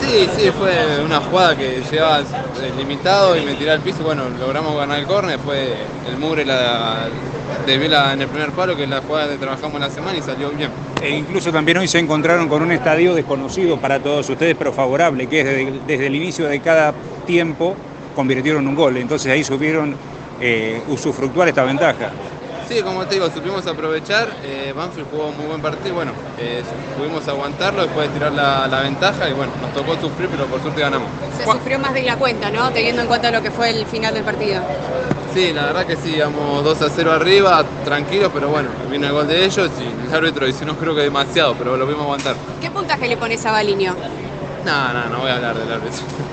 Sí, sí, fue una jugada que llevaba limitado y me tiré al piso. Bueno, logramos ganar el córner, después el mugre la debió en el primer palo, que es la jugada que trabajamos la semana y salió bien. E incluso también hoy se encontraron con un estadio desconocido para todos ustedes, pero favorable, que es desde, desde el inicio de cada tiempo convirtieron un gol. Entonces ahí supieron eh, usufructuar esta ventaja. Sí, como te digo, supimos aprovechar. Eh, Banfield jugó un muy buen partido. Bueno, eh, pudimos aguantarlo después de tirar la, la, ventaja y bueno, nos tocó sufrir, pero por suerte ganamos. Se sufrió más de la cuenta, ¿no? Teniendo en cuenta lo que fue el final del partido. Sí, la verdad que sí, íbamos 2 a 0 arriba, tranquilos, pero bueno, viene el gol de ellos y el árbitro dice, no creo que demasiado, pero lo vimos aguantar. ¿Qué puntaje le pones a Baliño? No, no, no voy a hablar del árbitro.